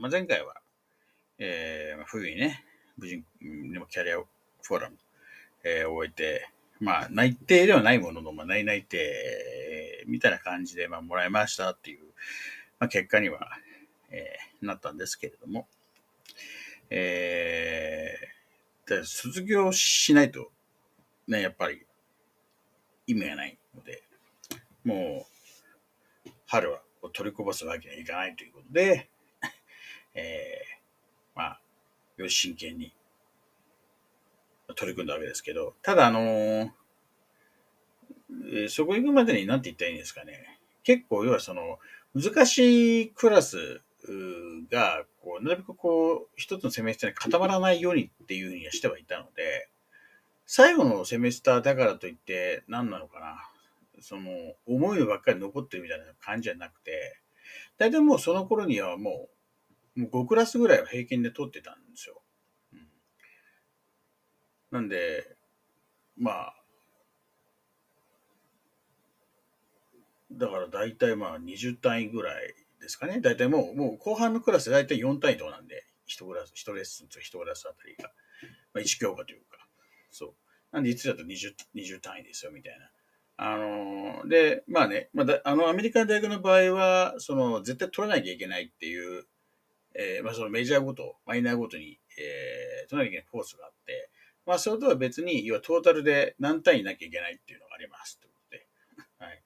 まあ、前回は、えー、冬にね、無事にもキャリアフォーラム、えー終えて、まあ、内定ではないものの、まあ、内内定、みたいな感じで、まあ、もらいましたっていう、まあ、結果には、えーなったんですけれども、えーで卒業しないと、ね、やっぱり意味がないので、もう、春は取りこぼすわけにはいかないということで、えーまあ、より真剣に取り組んだわけですけど、ただ、あのーそこ行くまでに何て言ったらいいんですかね。結構、要はその、難しいクラスが、こう、なるべくこう、一つのセメスターに固まらないようにっていうふうにはしてはいたので、最後のセメスターだからといって何なのかな。その、思いのばっかり残ってるみたいな感じじゃなくて、大体もうその頃にはもう、もう5クラスぐらいは平均で取ってたんですよ。うん、なんで、まあ、だから大体まあ20単位ぐらいですかね。大体もう、もう後半のクラス大体4単位とかなんで、1クラス、1レッスンと1クラスあたりが、まあ、1教科というか、そう。なんでいつだと 20, 20単位ですよ、みたいな。あのーで、まあね、まあだ、あの、アメリカの大学の場合は、その、絶対取らなきゃいけないっていう、えーまあ、そのメジャーごと、マイナーごとに、えー取らなきゃいけないコースがあって、まあ、それとは別に、要はトータルで何単位なきゃいけないっていうのがありますってことで。はい。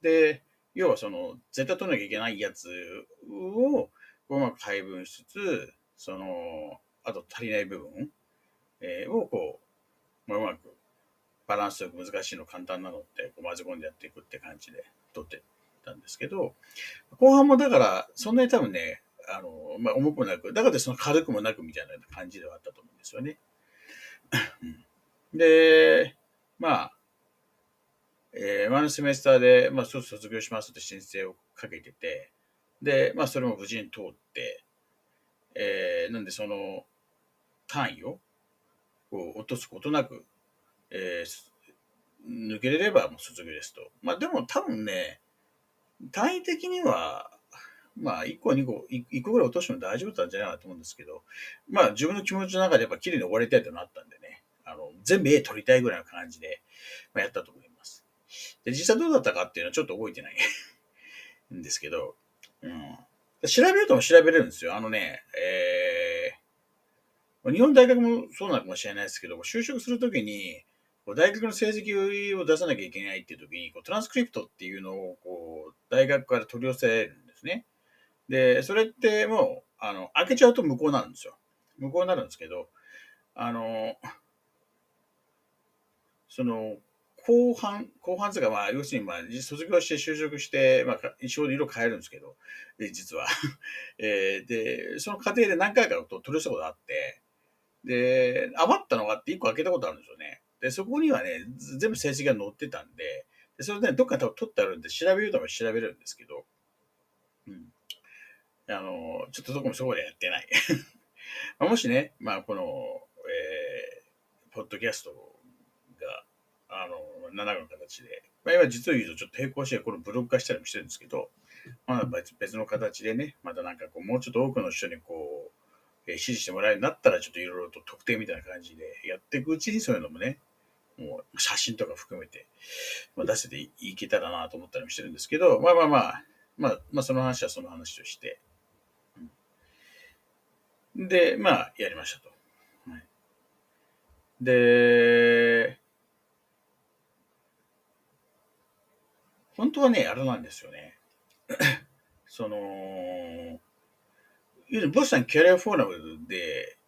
で、要はその、絶対取らなきゃいけないやつを、うまく配分しつつ、その、あと足りない部分、えーをこう、まあ、うまくバランスよく難しいの簡単なのってこう混ぜ込んでやっていくって感じで取ってたんですけど、後半もだから、そんなに多分ね、あの、まあ、重くもなく、だからその軽くもなくみたいな感じではあったと思うんですよね。で、まあ、えー前のセメスターで、まあ、卒業しますって申請をかけてて、で、まあ、それも無事に通って、えーなんでその単位をこう落とすことなく、えー抜けれればもう卒業ですと。まあでも多分ね、単位的には、まあ1個2個、1個ぐらい落としても大丈夫だったんじゃないかなと思うんですけど、まあ自分の気持ちの中でやっぱ綺麗に終わりたいとなったんでね、あの、全部 A 取りたいぐらいの感じで、まあ、やったと思います。で、実際どうだったかっていうのはちょっと覚えてないん ですけど、うん。調べるとも調べれるんですよ。あのね、えー、日本大学もそうなのかもしれないですけど、就職するときに、大学の成績を出さなきゃいけないっていうときに、こうトランスクリプトっていうのをこう大学から取り寄せるんですね。で、それってもう、あの、開けちゃうと無効になるんですよ。無効になるんですけど、あの、その、後半、後半というか、まあ、要するに、まあ、卒業して就職して、まあ、一応色変えるんですけど、実は。えーで、その過程で何回かと取り寄せたことがあって、で、余ったのがあって1個開けたことあるんですよね。で、そこにはね、全部成績が載ってたんで、でそれで、ね、どっか多分取ってあるんで、調べようとも調べるんですけど、うん。あの、ちょっとどこもそこでやってない。まあもしね、まあ、この、えー、ポッドキャストが、あの、7個の形で、まあ、今実を言うとちょっと並行してこのブログ化したりもしてるんですけど、まあ、別別の形でね、またなんかこう、もうちょっと多くの人にこう、えー支持してもらえるようになったら、ちょっといろいろと特定みたいな感じでやっていくうちにそういうのもね、もう写真とか含めて、まあ、出せていいけたらなと思ったりもしてるんですけど、まあまあまあ、まあ、まあその話はその話として、うんで、まあ、やりましたと。はい、で、本当はね、あれなんですよね。その、要するボストンキャリアフォーラムで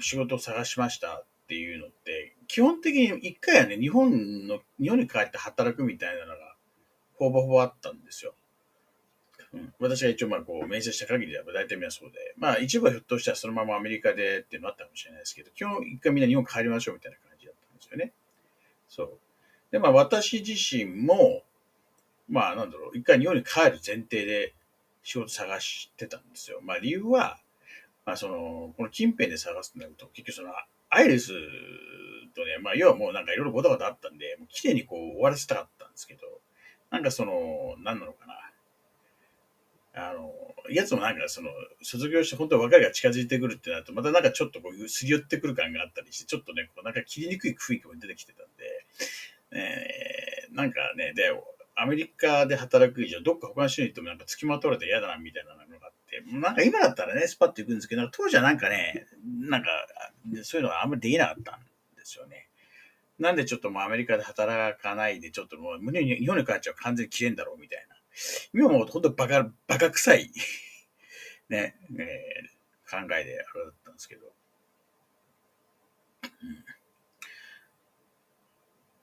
仕事を探しましたっていうのって、基本的に一回はね、日本の、日本に帰って働くみたいなのが、ほぼほぼあったんですよ。私が一応まあこう面接した限りでは大体みんなそうで、まあ一部はひょっとしたらそのままアメリカでっていうのあったかもしれないですけど、基本一回みんな日本帰りましょうみたいな感じだったんですよね。そう。で、まあ私自身も、まあなんだろう、一回日本に帰る前提で仕事探してたんですよ。まあ理由は、まあその、この近辺で探すとなると、結局その、アイリスとね、まあ要はもうなんかいろいろごたごたあったんで、もう綺麗にこう終わらせたかったんですけど、なんかその、何なのかな。あの、やつもなんかその、卒業して本当は別れが近づいてくるってなると、またなんかちょっとこう、すり寄ってくる感があったりして、ちょっとね、こうなんか切りにくい雰囲気も出てきてたんで、えー、なんかね、で、アメリカで働く以上、どっか他の人に行ってもなんか付きまとわれて嫌だなみたいなのがあって、なんか今だったらね、スパッと行くんですけど、当時はなんかね、なんか、そういうのはあんまりできなかったんですよね。なんでちょっともうアメリカで働かないで、ちょっともう日本に帰っちゃう完全に切れんだろうみたいな。今もう本当バカ、バカ臭い。ね、えー、考えであれだったんですけど。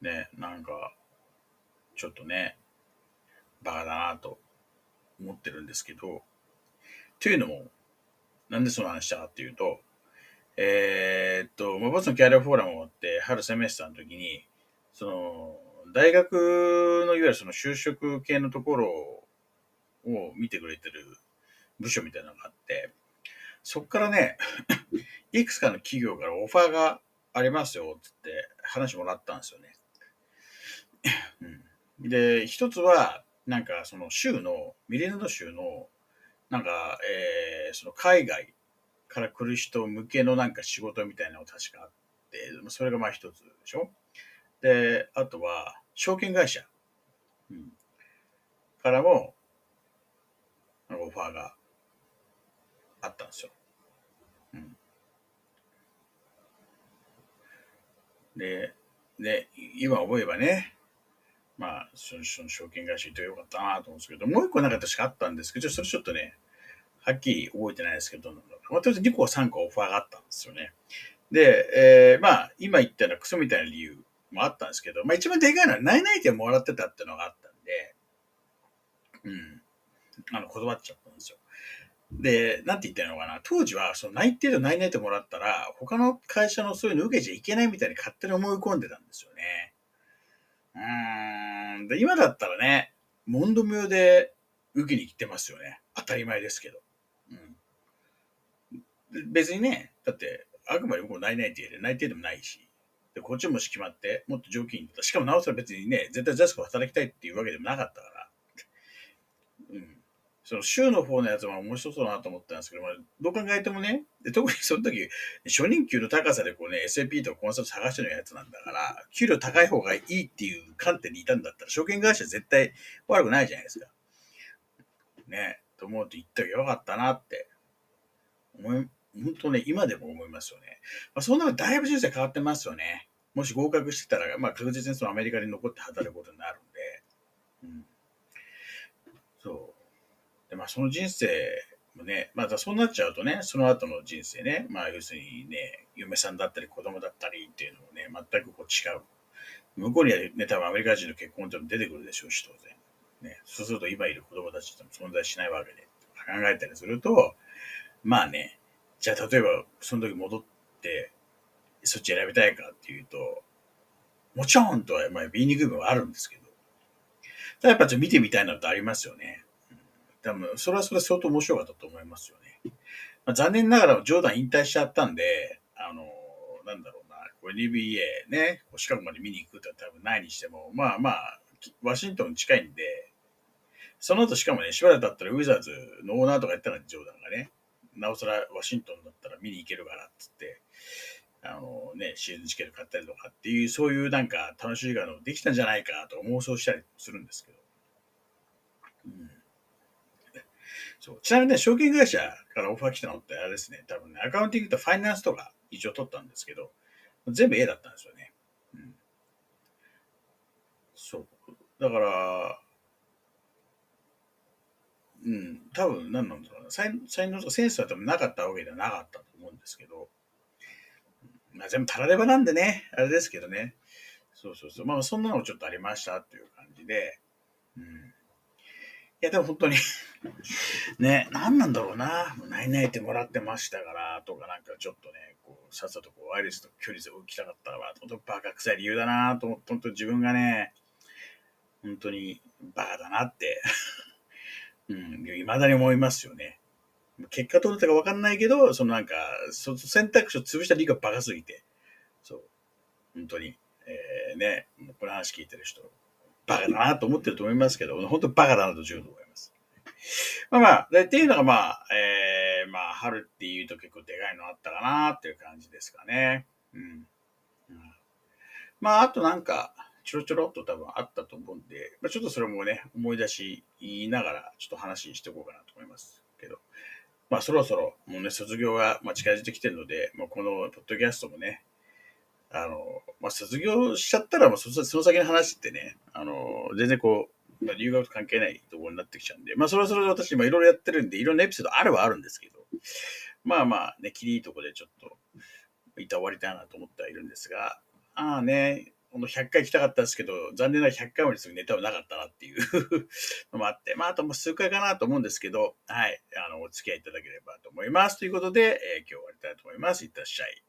ね、なんか、ちょっとね、バカだなと思ってるんですけど、というのも、なんでその話したかっていうと、えー、っと、まあ、ボスのキャリアフォーラムを終わって、春セメスターの時に、その、大学のいわゆるその就職系のところを見てくれてる部署みたいなのがあって、そこからね、いくつかの企業からオファーがありますよ、つって話もらったんですよね。うん、で、一つは、なんかその州の、ミレナド州の、なんか、えー、その海外から来る人向けのなんか仕事みたいなのが確かあって、それがまあ一つでしょで、あとは、証券会社、うん、からも、オファーがあったんですよ。うん、で、で、今思えばね、まあ、その証券会社行ってよかったなと思うんですけど、もう一個なか確かあったんですけど、それちょっとね、はっきり覚えてないですけど、まあ、とりあえず2個3個オファーがあったんですよね。で、えー、まあ、今言ったようなクソみたいな理由もあったんですけど、まあ一番でかいのは内々点もらってたっていうのがあったんで、うん。あの、断っちゃったんですよ。で、なんて言ったらいいのかな。当時は、その内定と内々点もらったら、他の会社のそういうの受けちゃいけないみたいに勝手に思い込んでたんですよね。うーん。で、今だったらね、問答無用で受けに来てますよね。当たり前ですけど。うん。別にね、だって、あくまで僕も内々定で内定でもないし、で、こっちもし決まって、もっと上級に、しかもなおさら別にね、絶対ジャスコ働きたいっていうわけでもなかったから、うん。その州の方のやつも面白そうだなと思ったんですけど、まあ、どう考えてもね、で特にその時、初任給の高さでこうね、SAP とかコンサル探してるやつなんだから、給料高い方がいいっていう観点にいたんだったら、証券会社絶対悪くないじゃないですか。ね、と思うと言ったらよかったなって思い、本当ね、今でも思いますよね。まあ、そんなのだいぶ人生変わってますよね。もし合格してたら、まあ、確実にそのアメリカに残って働くことになるんで。うん。そう。で、まあ、その人生もね、またそうなっちゃうとね、その後の人生ね、まあ、要するにね、嫁さんだったり子供だったりっていうのもね、全くこう違う。向こうにはね、多分アメリカ人の結婚ってのも出てくるでしょうし、当然。ね、そうすると今いる子供たちとも存在しないわけで、考えたりすると、まあね、じゃあ例えばその時戻って、そっち選びたいかっていうと、もちろんとは、まあ、言いにくい部分はあるんですけど、ただやっぱちょっと見てみたいなのってありますよね。うん、多分、それはそれは相当面白かったと思いますよね。まあ、残念ながらジョーダン引退しちゃったんで、あの、なんだろうな、NBA ね、近くまで見に行くって多分ないにしても、まあまあ、ワシントン近いんで、その後しかもね、しばらく経ったらウィザーズのオーナーとかやったらジョーダンがね、なおさらワシントンだったら見に行けるからっつって、あのね、シーズンチケット買ったりとかっていう、そういうなんか楽しいがのできたんじゃないかと妄想したりするんですけど。うん、そうちなみにね、証券会社からオファー来たのってあれですね、多分ね、アカウンティングとファイナンスとか一応取ったんですけど、全部 A だったんですよね。うん、そう。だから、うん、多分何なんだろうな。才才能とかセンスは多分なかったわけではなかったと思うんですけど、まあ全部たらればなんでね、あれですけどね。そうそうそう。まあそんなのちょっとありましたっていう感じで、うん。や、でも本当に ね、何なんだろうな。ないないてもらってましたから、とかなんかちょっとね、こう、さっさとこう、アイリスと距離を置きたかったから、本当バカ臭い理由だなと思って、本当自分がね、本当にバカだなって、うん、未だに思いますよね。結果どうだったか分かんないけど、そのなんか、その選択肢を潰した理由がバカすぎて、そう、本当に、えー、ね、この話聞いてる人、バカだなと思ってると思いますけど、本当バカだなと十分思います。まあまあ、でっていうのがまあ、えー、まあ、春っていうと結構でかいのあったかなっていう感じですかね。うん。まあ、あとなんか、ちょろちょろっと多分あったと思うんで、まあ、ちょっとそれもね、思い出し言いながら、ちょっと話していこうかなと思いますけど。まあ、そろそろ、もうね、卒業がまあ近づいてきてるので、まあ、このポッドキャストもね、あの、まあ、卒業しちゃったら、まあそ、その先の話ってね、あの、全然こう、まあ、留学と関係ないところになってきちゃうんで、まあ、そろそろ私今いろいろやってるんで、いろんなエピソードあるはあるんですけど、まあまあね、きりいいとこでちょっと、いた終わりたいなと思ってはいるんですが、ああね、この100回来たかったんですけど、残念ながら100回もですぐネタはなかったなっていう のもあって、まあ、あともう数回かなと思うんですけど、はい、あの、お付き合いいただければと思います。ということで、えー今日終わりたいと思います。いってらっしゃい。